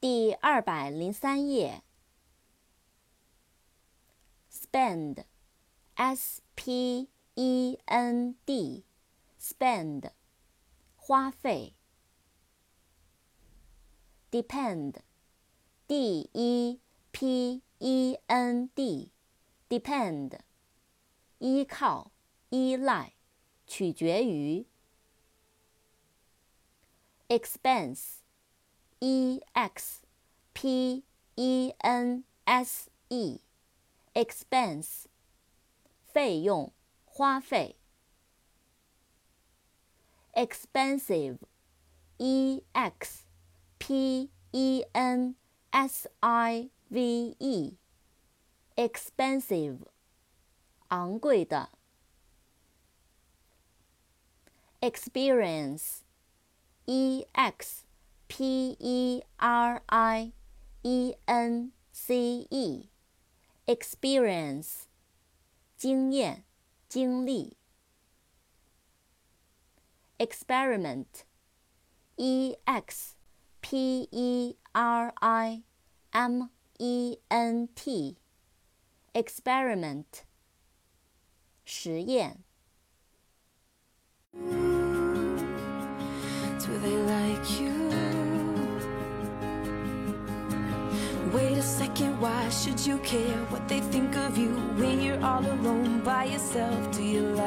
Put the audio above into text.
第二百零三页。spend，s p e n d，spend，花费。depend，d e p e n d，depend，依靠、依赖、取决于。expense。e x p e n s e，expense，费用、花费。expensive，e x p e n s i v e，expensive，昂贵的。experience，e x。 P E R I E N C E，experience，经验、经历。experiment，E X P E R I M E N T，experiment，实验。Do they like you? A second, why should you care what they think of you when you're all alone by yourself? Do you?